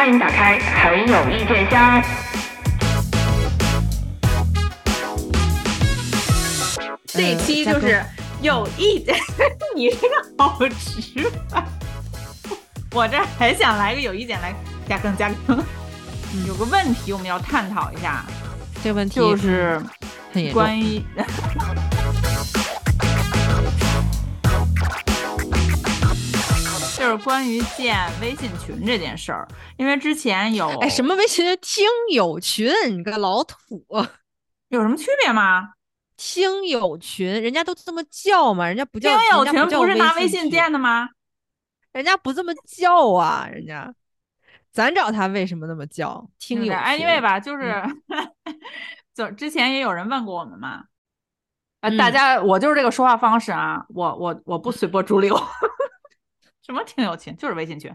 欢迎打开很有意见箱。这一期就是有意见，你这个好直白。我这还想来个有意见来加更加更。有个问题我们要探讨一下，这个问题就是很。关于就是关于建微信群这件事儿，因为之前有哎什么微信听友群，你个老土，有什么区别吗？听友群人家都这么叫嘛，人家不叫听友群不是拿微信建的吗？人家不这么叫啊，人家，咱找他为什么那么叫？听友哎，因为吧，就是就之前也有人问过我们嘛，啊，大家我就是这个说话方式啊，我我我不随波逐流。什么听友群就是微信群，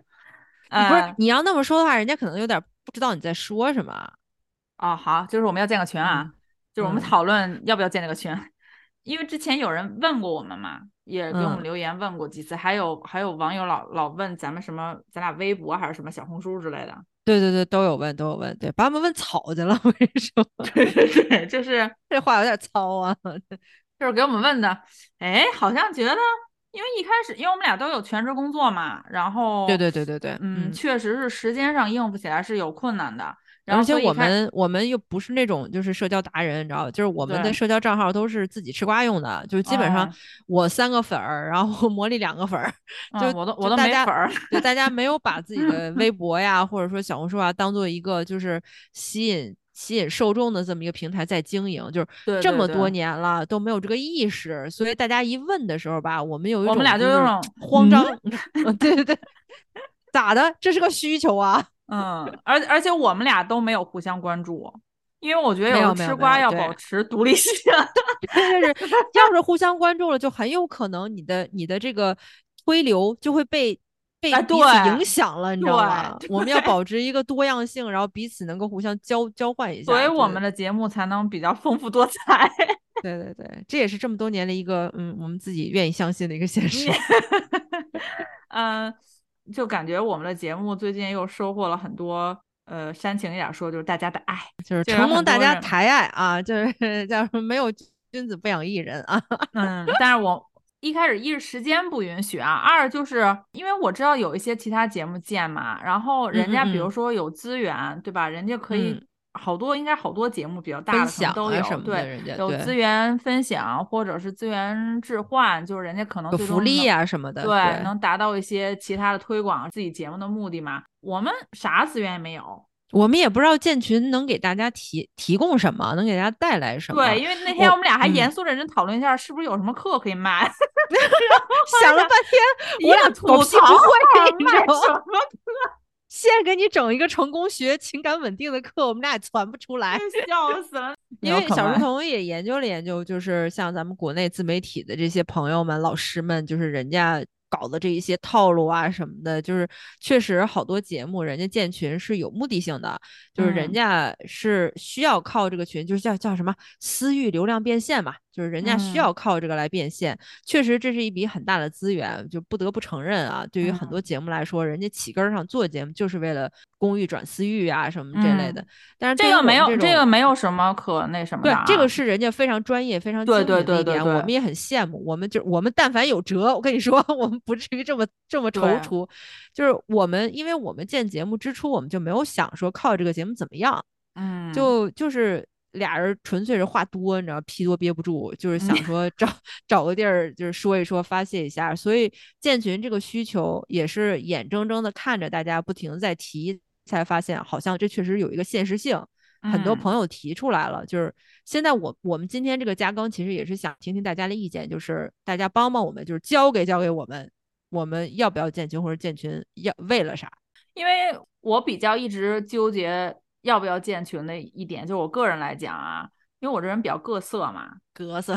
不是你要那么说的话，人家可能有点不知道你在说什么。哦，好，就是我们要建个群啊，就是我们讨论要不要建这个群，因为之前有人问过我们嘛，也给我们留言问过几次，还有还有网友老老问咱们什么，咱俩微博还是什么小红书之类的。对对对，都有问都有问，对，把我们问草去了，我跟你说，对对对，就是这话有点糙啊，就是给我们问的，哎，好像觉得。因为一开始，因为我们俩都有全职工作嘛，然后对对对对对，嗯，确实是时间上应付起来是有困难的。而且我们我们又不是那种就是社交达人，你知道吧？就是我们的社交账号都是自己吃瓜用的，就是基本上我三个粉儿，然后魔力两个粉儿，就我都我都没粉儿，就大家没有把自己的微 博呀或者说小红书啊当做一个就是吸引。吸引受众的这么一个平台在经营，就是这么多年了都没有这个意识，所以大家一问的时候吧，我们有一种我们俩就有种慌张，对对对，咋的？这是个需求啊，嗯，而而且我们俩都没有互相关注，因为我觉得有吃瓜要保持独立性，就是要是互相关注了，就很有可能你的你的这个推流就会被。被彼此影响了，你知道吗？我们要保持一个多样性，然后彼此能够互相交交换一下，所以我们的节目才能比较丰富多彩。对对对，这也是这么多年的一个嗯，我们自己愿意相信的一个现实。嗯，就感觉我们的节目最近又收获了很多呃煽情一点说，就是大家的爱，就是承蒙大家抬爱啊，就是 叫什么没有君子不养艺人啊。嗯，但是我。一开始一是时间不允许啊，二就是因为我知道有一些其他节目建嘛，然后人家比如说有资源，对吧？人家可以好多，应该好多节目比较大的都有，对，有资源分享或者是资源置换，就是人家可能有福利啊什么的，对，能达到一些其他的推广自己节目的目的嘛。我们啥资源也没有。我们也不知道建群能给大家提提供什么，能给大家带来什么？对，因为那天我们俩还严肃认真讨论一下，是不是有什么课可以卖？想了半天，我俩狗屁不会，你知道吗？先 给你整一个成功学情感稳定的课，我们俩也传不出来，笑死了。因为小书童也研究了研究，就是像咱们国内自媒体的这些朋友们、老师们，就是人家。搞的这一些套路啊什么的，就是确实好多节目，人家建群是有目的性的，就是人家是需要靠这个群，就是叫叫什么私域流量变现嘛。就是人家需要靠这个来变现，确实这是一笔很大的资源，就不得不承认啊。对于很多节目来说，人家起根上做节目就是为了公寓转私域啊什么这类的。但是这个没有，这个没有什么可那什么的。对，这个是人家非常专业、非常对对对对，我们也很羡慕。我们就我们但凡有辙，我跟你说，我们不至于这么这么踌躇。就是我们，因为我们建节目之初，我们就没有想说靠这个节目怎么样。嗯，就就是。俩人纯粹是话多，你知道，屁多憋不住，就是想 说找找个地儿，就是说一说，发泄一下。所以建群这个需求也是眼睁睁的看着大家不停在提，才发现好像这确实有一个现实性。很多朋友提出来了，就是现在我我们今天这个加更，其实也是想听听大家的意见，就是大家帮帮我们，就是交给交给我们，我们要不要建群或者建群要为了啥？因为我比较一直纠结。要不要建群的一点，就是我个人来讲啊，因为我这人比较各色嘛，各色，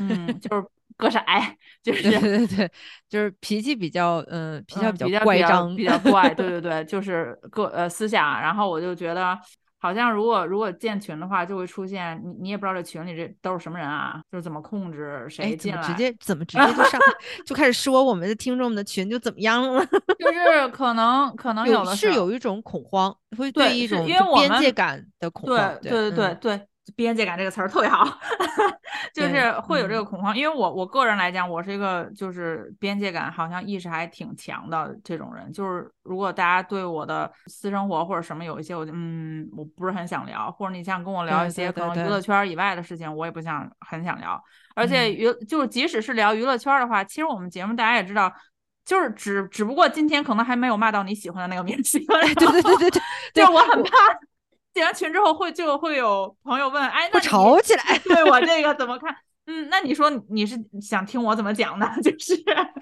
嗯，就是各色，就是对对对，就是脾气比较，嗯，脾气比较乖张，比较怪，对对 对，就是个呃思想，然后我就觉得，好像如果如果建群的话，就会出现你你也不知道这群里这都是什么人啊，就是怎么控制谁进来，直接怎么直接就上就开始说我们的听众们的群就怎么样了？就是可能可能有的是有一种恐慌，会对一种边界感的恐慌。对对对对对。边界感这个词儿特别好，就是会有这个恐慌。因为我我个人来讲，我是一个就是边界感好像意识还挺强的这种人。就是如果大家对我的私生活或者什么有一些，我就嗯，我不是很想聊，或者你想跟我聊一些可能娱乐圈以外的事情，我也不想很想聊。而且娱就是即使是聊娱乐圈的话，其实我们节目大家也知道，就是只只不过今天可能还没有骂到你喜欢的那个明星。对对对对对，就我很怕。建完群之后会就会有朋友问，哎，那吵起来，对我这个怎么看？嗯，那你说你是想听我怎么讲呢？就是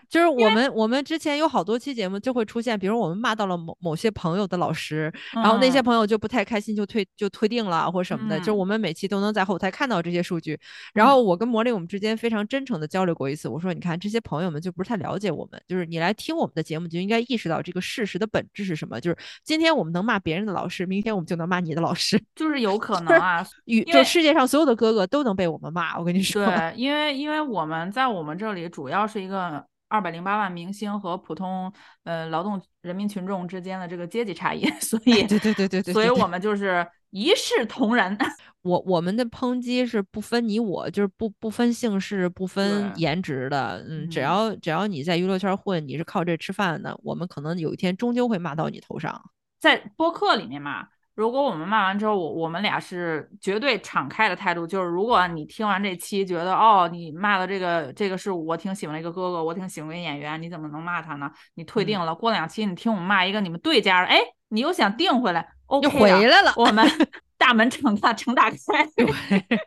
就是我们我们之前有好多期节目就会出现，比如我们骂到了某某些朋友的老师，然后那些朋友就不太开心，就退就退订了或什么的。就是我们每期都能在后台看到这些数据。然后我跟魔力我们之间非常真诚的交流过一次，我说你看这些朋友们就不是太了解我们，就是你来听我们的节目就应该意识到这个事实的本质是什么。就是今天我们能骂别人的老师，明天我们就能骂你的老师，就是有可 能啊。与就世界上所有的哥哥都能被我们骂，我跟你说。对，因为因为我们在我们这里主要是一个二百零八万明星和普通呃劳动人民群众之间的这个阶级差异，所以对对对对对，所以我们就是一视同仁。我我们的抨击是不分你我，就是不不分姓氏、不分颜值的。嗯，只要只要你在娱乐圈混，你是靠这吃饭的，我们可能有一天终究会骂到你头上，在播客里面骂。如果我们骂完之后，我我们俩是绝对敞开的态度，就是如果你听完这期觉得哦，你骂的这个这个是我挺喜欢的一个哥哥，我挺喜欢的演员，你怎么能骂他呢？你退订了，过两期你听我们骂一个你们对家的，哎，你又想订回来，OK 回来了，我们 大门敞大常打开。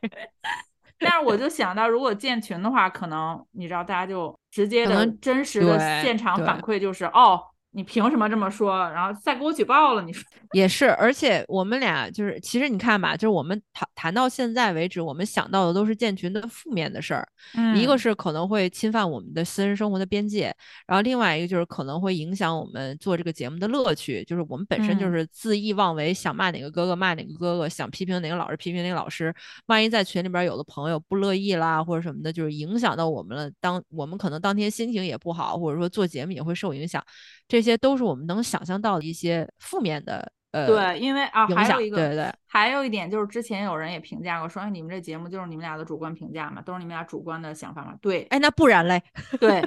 但是我就想到，如果建群的话，可能你知道，大家就直接的真实的现场反馈就是哦。你凭什么这么说？然后再给我举报了？你说也是，而且我们俩就是，其实你看吧，就是我们谈谈到现在为止，我们想到的都是建群的负面的事儿。嗯，一个是可能会侵犯我们的私人生活的边界，然后另外一个就是可能会影响我们做这个节目的乐趣。就是我们本身就是恣意妄为，想骂哪个哥哥骂哪个哥哥，想批评哪个老师批评哪个老师。万一在群里边有的朋友不乐意啦，或者什么的，就是影响到我们了。当我们可能当天心情也不好，或者说做节目也会受影响。这些都是我们能想象到的一些负面的，呃，对，因为啊，还有一个，对对，还有一点就是之前有人也评价过，说你们这节目就是你们俩的主观评价嘛，都是你们俩主观的想法嘛。对，哎，那不然嘞？对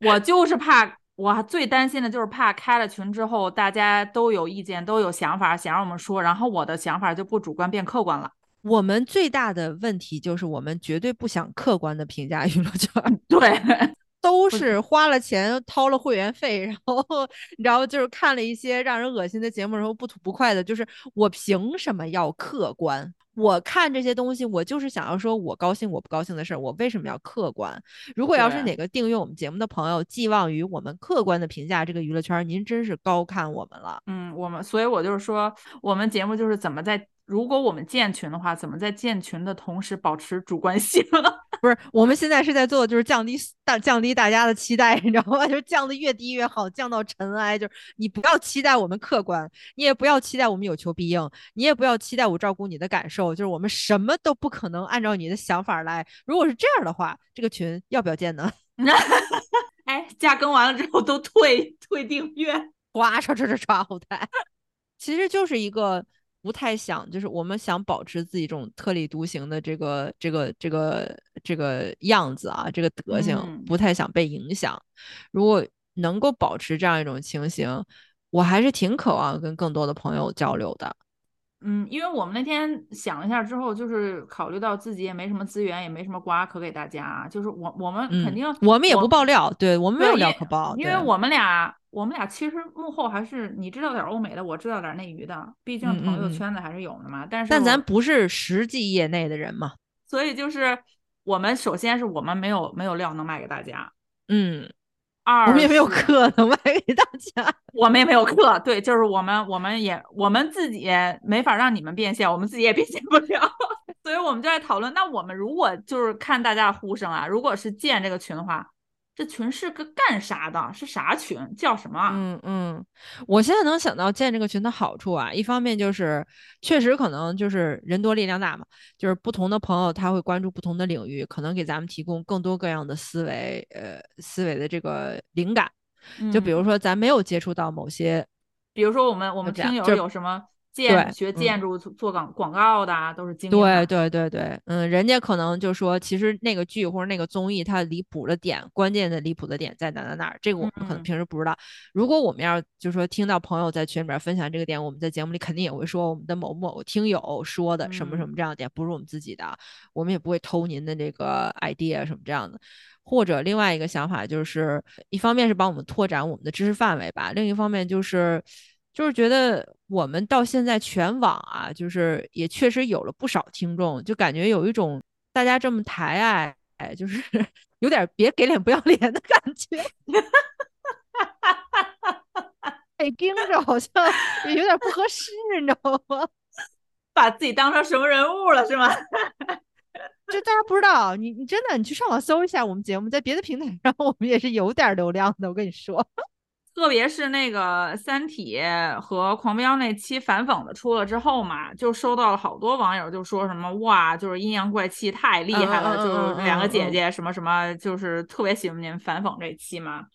我就是怕，我最担心的就是怕开了群之后，大家都有意见，都有想法，想让我们说，然后我的想法就不主观变客观了。我们最大的问题就是我们绝对不想客观的评价娱乐圈，对。都是花了钱掏了会员费，然后你知道，就是看了一些让人恶心的节目，然后不吐不快的。就是我凭什么要客观？我看这些东西，我就是想要说我高兴我不高兴的事儿，我为什么要客观？如果要是哪个订阅我们节目的朋友寄望于我们客观的评价这个娱乐圈，您真是高看我们了。嗯，我们，所以我就是说，我们节目就是怎么在。如果我们建群的话，怎么在建群的同时保持主观性？不是，我们现在是在做的就是降低大降低大家的期待，你知道吗？就是降的越低越好，降到尘埃。就是你不要期待我们客观，你也不要期待我们有求必应，你也不要期待我照顾你的感受。就是我们什么都不可能按照你的想法来。如果是这样的话，这个群要不要建呢？哎，加更完了之后都退退订阅，哗唰唰唰唰后台，其实就是一个。不太想，就是我们想保持自己这种特立独行的这个这个这个这个样子啊，这个德行，不太想被影响。如果能够保持这样一种情形，我还是挺渴望跟更多的朋友交流的。嗯，因为我们那天想了一下之后，就是考虑到自己也没什么资源，也没什么瓜可给大家，就是我我们肯定我们也不爆料，对我们没有料可爆，因为我们俩。我们俩其实幕后还是你知道点欧美的，我知道点内娱的，毕竟朋友圈子还是有的嘛。但是但咱不是实际业内的人嘛，所以就是我们首先是我们没有没有料能卖给大家，嗯，二我们也没有课能卖给大家，我们也没有课，对，就是我们我们也我们自己没法让你们变现，我们自己也变现不了，所以我们就在讨论，那我们如果就是看大家的呼声啊，如果是建这个群的话。这群是个干啥的？是啥群？叫什么？嗯嗯，我现在能想到建这个群的好处啊，一方面就是确实可能就是人多力量大嘛，就是不同的朋友他会关注不同的领域，可能给咱们提供更多各样的思维，呃，思维的这个灵感。就比如说咱没有接触到某些，比如说我们我们听友有什么。建学建筑做广广告的啊都是经对对对对，嗯，人家可能就说，其实那个剧或者那个综艺，它离谱的点，关键的离谱的点在哪哪哪儿，这个我们可能平时不知道。如果我们要就说听到朋友在群里面分享这个点，我们在节目里肯定也会说我们的某某听友说的什么什么这样的点，不是我们自己的，我们也不会偷您的这个 idea 什么这样的。或者另外一个想法就是，一方面是帮我们拓展我们的知识范围吧，另一方面就是。就是觉得我们到现在全网啊，就是也确实有了不少听众，就感觉有一种大家这么抬爱，哎，就是 有点别给脸不要脸的感觉，被，盯着好像也有点不合适，你知道吗？把自己当成什么人物了是吗？就大家不知道，你你真的你去上网搜一下我们节目，在别的平台上我们也是有点流量的，我跟你说。特别是那个《三体》和《狂飙》那期反讽的出了之后嘛，就收到了好多网友就说什么哇，就是阴阳怪气太厉害了，就是两个姐姐什么什么，就是特别喜欢您反讽这期嘛。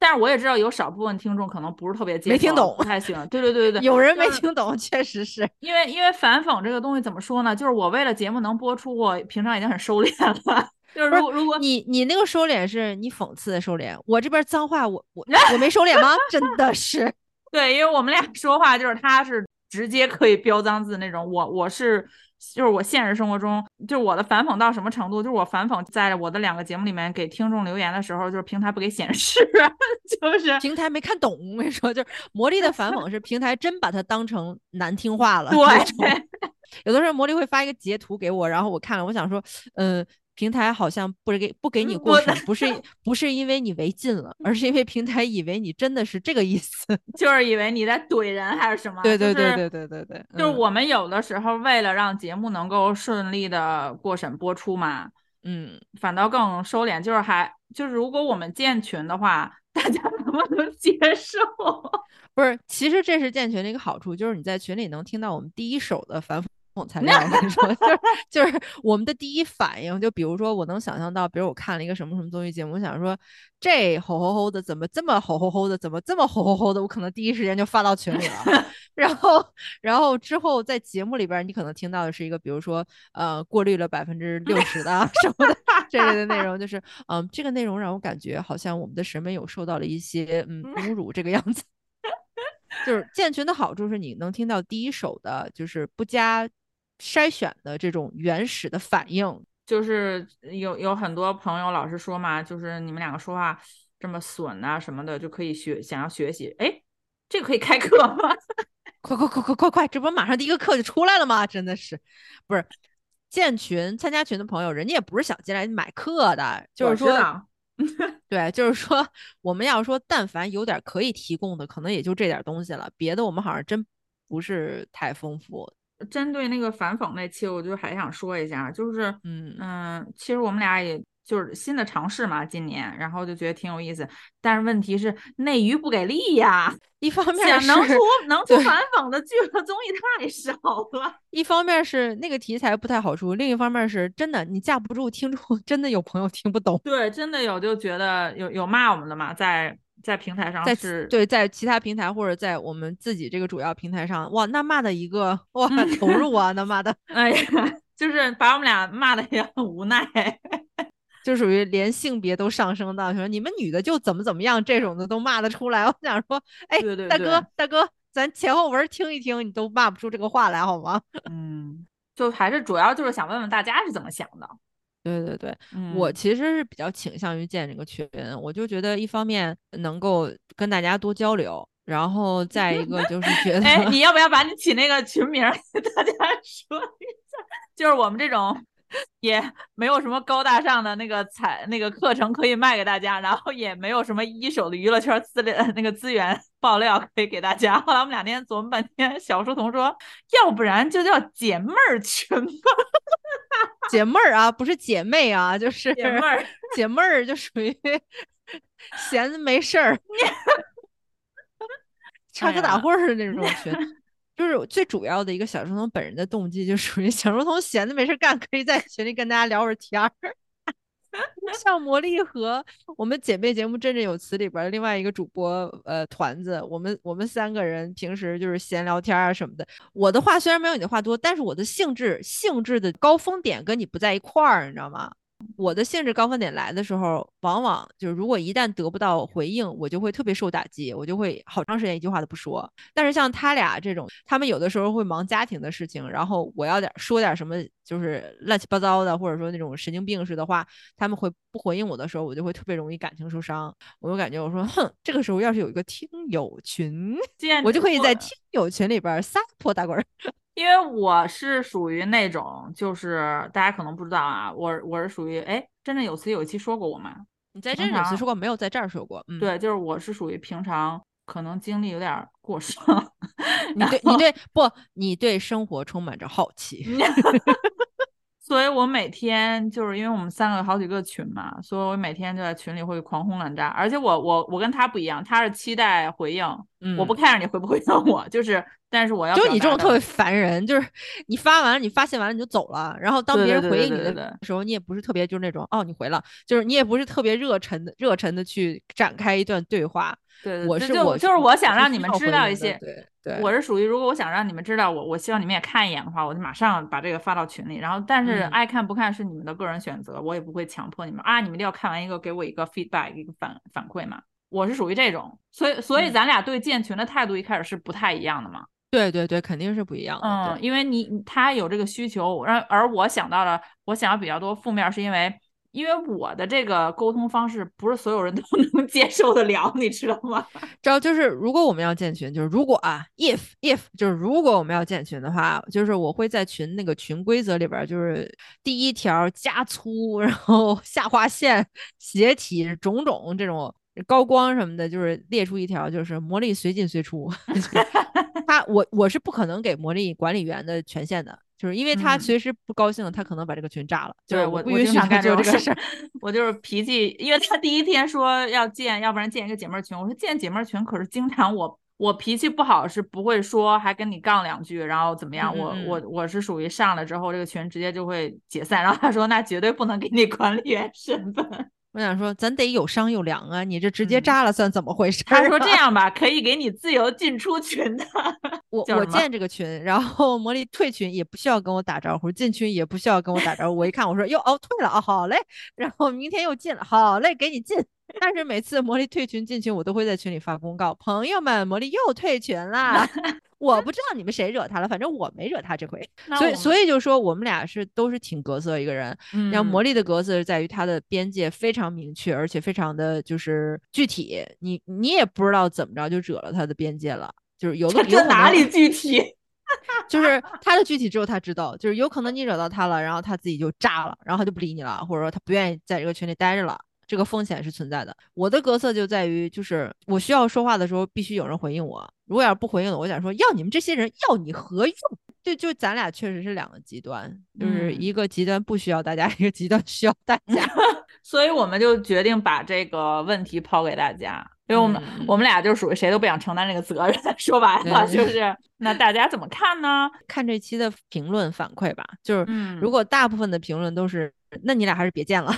但是我也知道有少部分听众可能不是特别接没听懂，不太喜欢。对对对对对，有人没听懂，确实是因为因为反讽这个东西怎么说呢？就是我为了节目能播出，我平常已经很收敛了。就是如果如果你你那个收敛是你讽刺的收敛，我这边脏话我我 我没收敛吗？真的是，对，因为我们俩说话就是他是直接可以飙脏字那种，我我是就是我现实生活中就是我的反讽到什么程度？就是我反讽在我的两个节目里面给听众留言的时候，就是平台不给显示，就是平台没看懂。我跟你说，就是魔力的反讽是平台真把它当成难听话了。对，有的时候魔力会发一个截图给我，然后我看了，我想说，嗯。平台好像不给不给你过审，不是不是因为你违禁了，而是因为平台以为你真的是这个意思，就是以为你在怼人还是什么？对对对对对对对，就是我们有的时候为了让节目能够顺利的过审播出嘛，嗯，反倒更收敛，就是还就是如果我们建群的话，大家能不能接受？不是，其实这是建群的一个好处，就是你在群里能听到我们第一手的反。材料，我跟你说，就是就是我们的第一反应，就比如说，我能想象到，比如我看了一个什么什么综艺节目，我想说这吼吼吼的怎么这么吼吼吼的，怎么这么吼吼吼的，我可能第一时间就发到群里了。然后，然后之后在节目里边，你可能听到的是一个，比如说呃，过滤了百分之六十的什么的 这类的内容，就是嗯，这个内容让我感觉好像我们的审美有受到了一些嗯侮辱，这个样子。就是建群的好处是你能听到第一手的，就是不加。筛选的这种原始的反应，就是有有很多朋友老是说嘛，就是你们两个说话这么损啊什么的，就可以学想要学习。哎，这个可以开课吗？快快快快快快，这不马上第一个课就出来了吗？真的是，不是建群参加群的朋友，人家也不是想进来买课的，就是说，对，就是说我们要说，但凡有点可以提供的，可能也就这点东西了，别的我们好像真不是太丰富。针对那个反讽那期，我就还想说一下，就是，嗯嗯，其实我们俩也就是新的尝试嘛，今年，然后就觉得挺有意思。但是问题是内娱不给力呀，一方面是能出能 出反讽的剧和综艺太少了，一方面是那个题材不太好出，另一方面是真的你架不住听众，真的有朋友听不懂。对，真的有就觉得有有骂我们的嘛，在。在平台上是对，在其他平台或者在我们自己这个主要平台上，哇，那骂的一个哇投入啊，那骂的，哎呀，就是把我们俩骂的也很无奈，就属于连性别都上升到说你们女的就怎么怎么样这种的都骂得出来。我想说，哎，对对大哥大哥，咱前后文听一听，你都骂不出这个话来好吗？嗯，就还是主要就是想问问大家是怎么想的。对对对，我其实是比较倾向于建这个群，我就觉得一方面能够跟大家多交流，然后再一个就是觉得，哎，你要不要把你起那个群名给大家 说一下？就是我们这种。也没有什么高大上的那个彩那个课程可以卖给大家，然后也没有什么一手的娱乐圈资料那个资源爆料可以给大家。后来我们两天琢磨半天，小书童说，要不然就叫姐妹儿群吧。姐妹儿啊，不是姐妹啊，就是姐妹儿，姐妹儿就属于闲的没事儿，插科打诨儿的那种群。就是最主要的一个小书童本人的动机，就属于小书童闲的没事干，可以在群里跟大家聊会儿天儿。像魔力和我们姐妹节目《振振有词》里边另外一个主播呃团子，我们我们三个人平时就是闲聊天啊什么的。我的话虽然没有你的话多，但是我的兴致兴致的高峰点跟你不在一块儿，你知道吗？我的兴致高峰点来的时候，往往就是如果一旦得不到回应，我就会特别受打击，我就会好长时间一句话都不说。但是像他俩这种，他们有的时候会忙家庭的事情，然后我要点说点什么，就是乱七八糟的，或者说那种神经病似的话，他们会不回应我的时候，我就会特别容易感情受伤。我就感觉我说，哼，这个时候要是有一个听友群，我就可以在听友群里边撒泼打滚。因为我是属于那种，就是大家可能不知道啊，我我是属于哎，真正有词有一期说过我吗？你在真正有词说过，没有在这儿说过。嗯，对，就是我是属于平常可能精力有点过剩。你对你对不？你对生活充满着好奇。所以我每天就是因为我们三个好几个群嘛，所以我每天就在群里会狂轰滥炸。而且我我我跟他不一样，他是期待回应，我不 care 你回不回应我，就是但是我要就你这种特别烦人，就是你发完你发泄完了你就走了，然后当别人回应你的时候，你也不是特别就是那种哦你回了，就是你也不是特别热忱的热忱的去展开一段对话。对，我是我就是我想让你们知道一些，对对，我是属于如果我想让你们知道我，我希望你们也看一眼的话，我就马上把这个发到群里。然后，但是爱看不看是你们的个人选择，我也不会强迫你们啊，你们一定要看完一个给我一个 feedback 一个反反馈嘛。我是属于这种，所以所以咱俩对建群的态度一开始是不太一样的嘛。对对对，肯定是不一样的。嗯，因为你他有这个需求，而而我想到了，我想要比较多负面，是因为。因为我的这个沟通方式不是所有人都 能接受得了，你知道吗？知道就是如果我们要建群，就是如果啊，if if 就是如果我们要建群的话，就是我会在群那个群规则里边，就是第一条加粗，然后 下划线、斜体、种种这种高光什么的，就是列出一条，就是魔力随进随出。他我我是不可能给魔力管理员的权限的。就是因为他随时不高兴，他可能把这个群炸了。就是我不允许他做这个事儿。我就是脾气，因为他第一天说要建，要不然建一个姐妹群。我说建姐妹群，可是经常我我脾气不好，是不会说还跟你杠两句，然后怎么样？我我我是属于上了之后，这个群直接就会解散。然后他说那绝对不能给你管理员身份。我想说，咱得有商有量啊！你这直接炸了算怎么回事？他说这 样吧，可以给你自由进出群的。我我建这个群，然后魔力退群也不需要跟我打招呼，进群也不需要跟我打招呼。我一看，我说哟哦退了啊，好嘞。然后明天又进了，好嘞，给你进。但是每次魔力退群进群，我都会在群里发公告：朋友们，魔力又退群了。我不知道你们谁惹他了，反正我没惹他这回。所以，所以就说我们俩是都是挺格色一个人。嗯然后魔力的格色在于他的边界非常明确，而且非常的就是具体。你你也不知道怎么着就惹了他的边界了，就是有的有哪里具体？就是他的具体只有他知道，就是有可能你惹到他了，然后他自己就炸了，然后他就不理你了，或者说他不愿意在这个群里待着了。这个风险是存在的。我的格色就在于，就是我需要说话的时候，必须有人回应我。如果要是不回应了，我想说，要你们这些人要你何用？就就咱俩确实是两个极端，就是一个极端不需要大家，一个极端需要大家。所以我们就决定把这个问题抛给大家，因为我们我们俩就属于谁都不想承担这个责任。说白了就是，那大家怎么看呢？看这期的评论反馈吧。就是如果大部分的评论都是。那你俩还是别见了，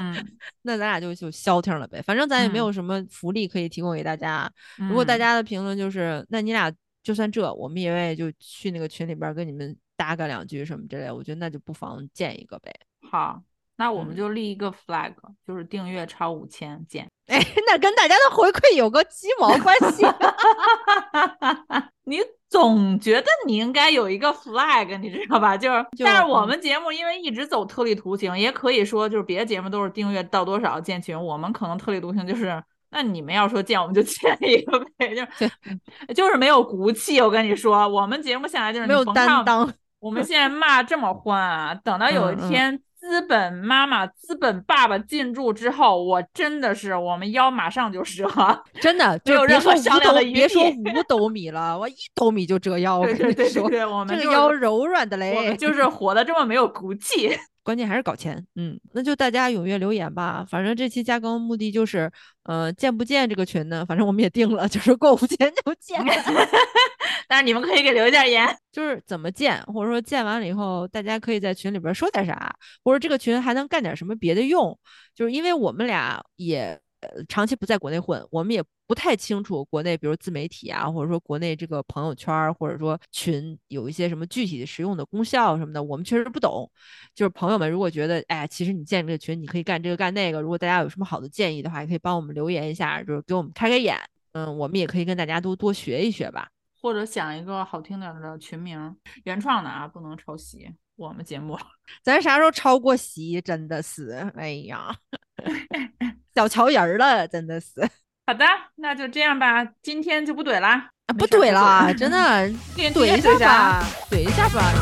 那咱俩就就消停了呗。反正咱也没有什么福利可以提供给大家。如果大家的评论就是，那你俩就算这，我们也愿意就去那个群里边跟你们搭个两句什么之类。我觉得那就不妨见一个呗。好，那我们就立一个 flag，就是订阅超五千减。哎，那跟大家的回馈有个鸡毛关系？你。总觉得你应该有一个 flag，你知道吧？就是，但是我们节目因为一直走特立独行，也可以说就是别的节目都是订阅到多少建群，我们可能特立独行，就是那你们要说建我们就建一个呗，就是就是没有骨气。我跟你说，我们节目下来就是没有担当。我们现在骂这么欢啊，等到有一天。资本妈妈、资本爸爸进驻之后，我真的是我们腰马上就折，真的没有任何商量的余地。别说五斗米了，我一斗米就折腰。我跟你说，我们这个腰柔软的嘞，就是活的这么没有骨气。关键还是搞钱。嗯，那就大家踊跃留言吧。反正这期加更目的就是，呃，建不建这个群呢？反正我们也定了，就是过五千就建。但是你们可以给留一下言，就是怎么建，或者说建完了以后，大家可以在群里边说点啥，或者这个群还能干点什么别的用。就是因为我们俩也。呃，长期不在国内混，我们也不太清楚国内，比如自媒体啊，或者说国内这个朋友圈，或者说群有一些什么具体的实用的功效什么的，我们确实不懂。就是朋友们如果觉得，哎，其实你建这个群，你可以干这个干那个，如果大家有什么好的建议的话，也可以帮我们留言一下，就是给我们开开眼。嗯，我们也可以跟大家多多学一学吧，或者想一个好听点的群名，原创的啊，不能抄袭我们节目。咱啥时候抄过袭？真的是，哎呀。小瞧人儿了，真的是。好的，那就这样吧，今天就不怼了，不怼了，真的，怼一下吧，怼一下吧。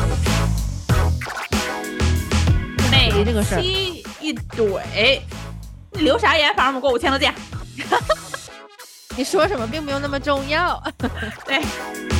每期一怼，你留啥言？反正我们过五千都见。你说什么并没有那么重要。对。